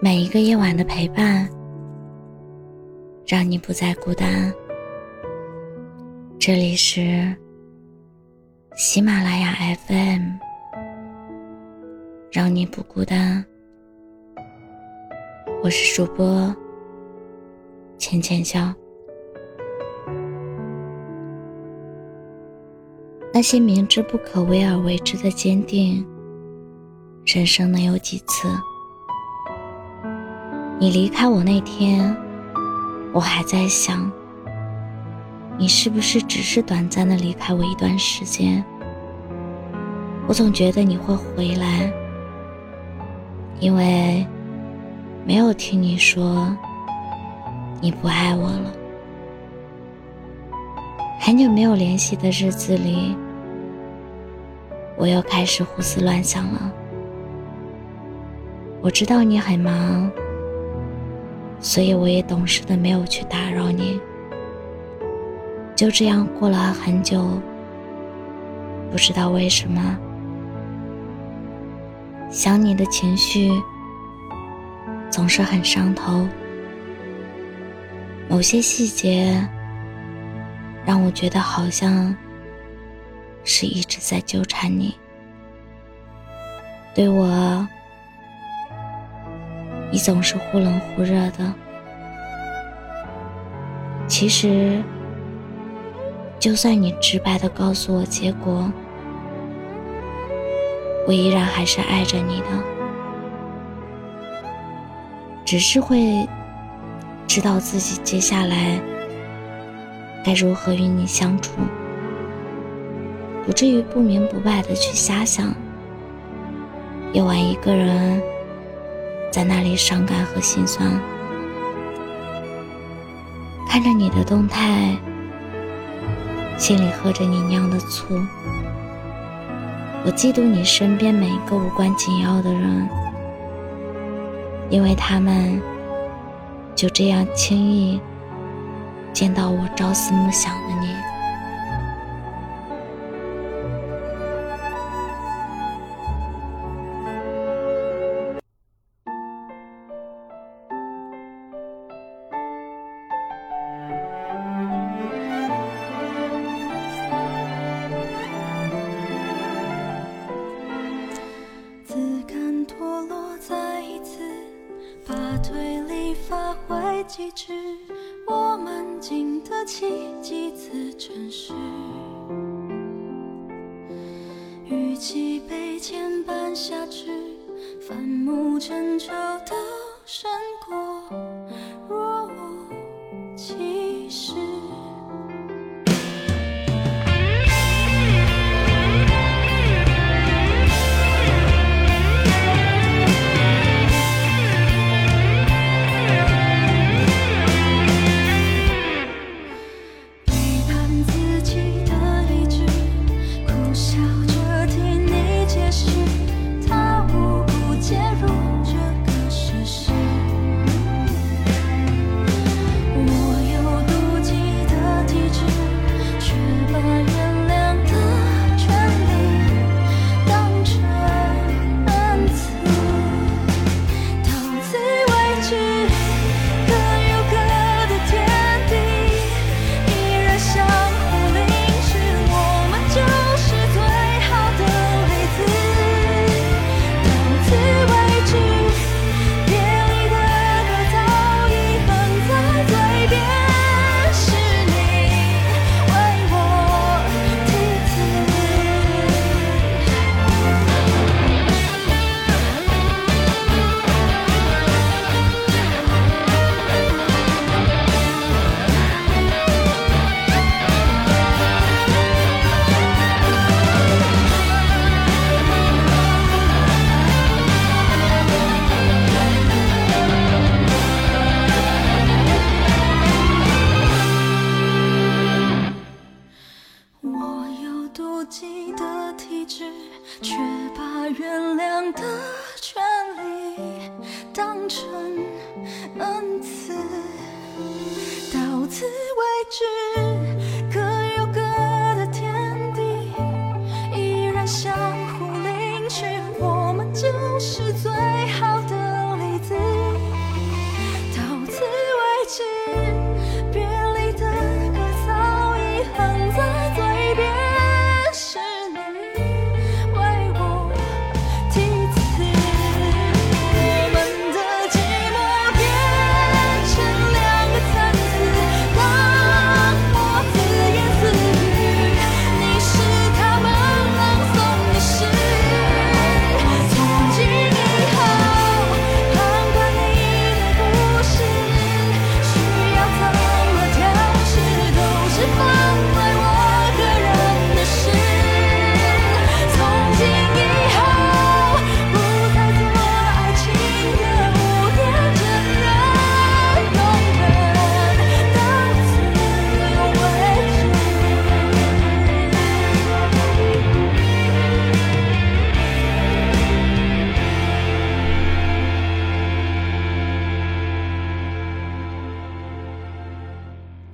每一个夜晚的陪伴，让你不再孤单。这里是喜马拉雅 FM，让你不孤单。我是主播浅浅笑。那些明知不可为而为之的坚定，人生能有几次？你离开我那天，我还在想，你是不是只是短暂的离开我一段时间？我总觉得你会回来，因为没有听你说你不爱我了。很久没有联系的日子里。我又开始胡思乱想了。我知道你很忙，所以我也懂事的没有去打扰你。就这样过了很久，不知道为什么，想你的情绪总是很上头。某些细节让我觉得好像。是一直在纠缠你，对我，你总是忽冷忽热的。其实，就算你直白的告诉我结果，我依然还是爱着你的，只是会知道自己接下来该如何与你相处。不至于不明不白的去瞎想，夜晚一个人在那里伤感和心酸，看着你的动态，心里喝着你酿的醋。我嫉妒你身边每一个无关紧要的人，因为他们就这样轻易见到我朝思暮想的你。几只，我们经得起几次诚实。与其被牵绊下去，反目成仇都胜当成恩赐，到此为止，各有各的天地，依然相互领取，我们就是最好。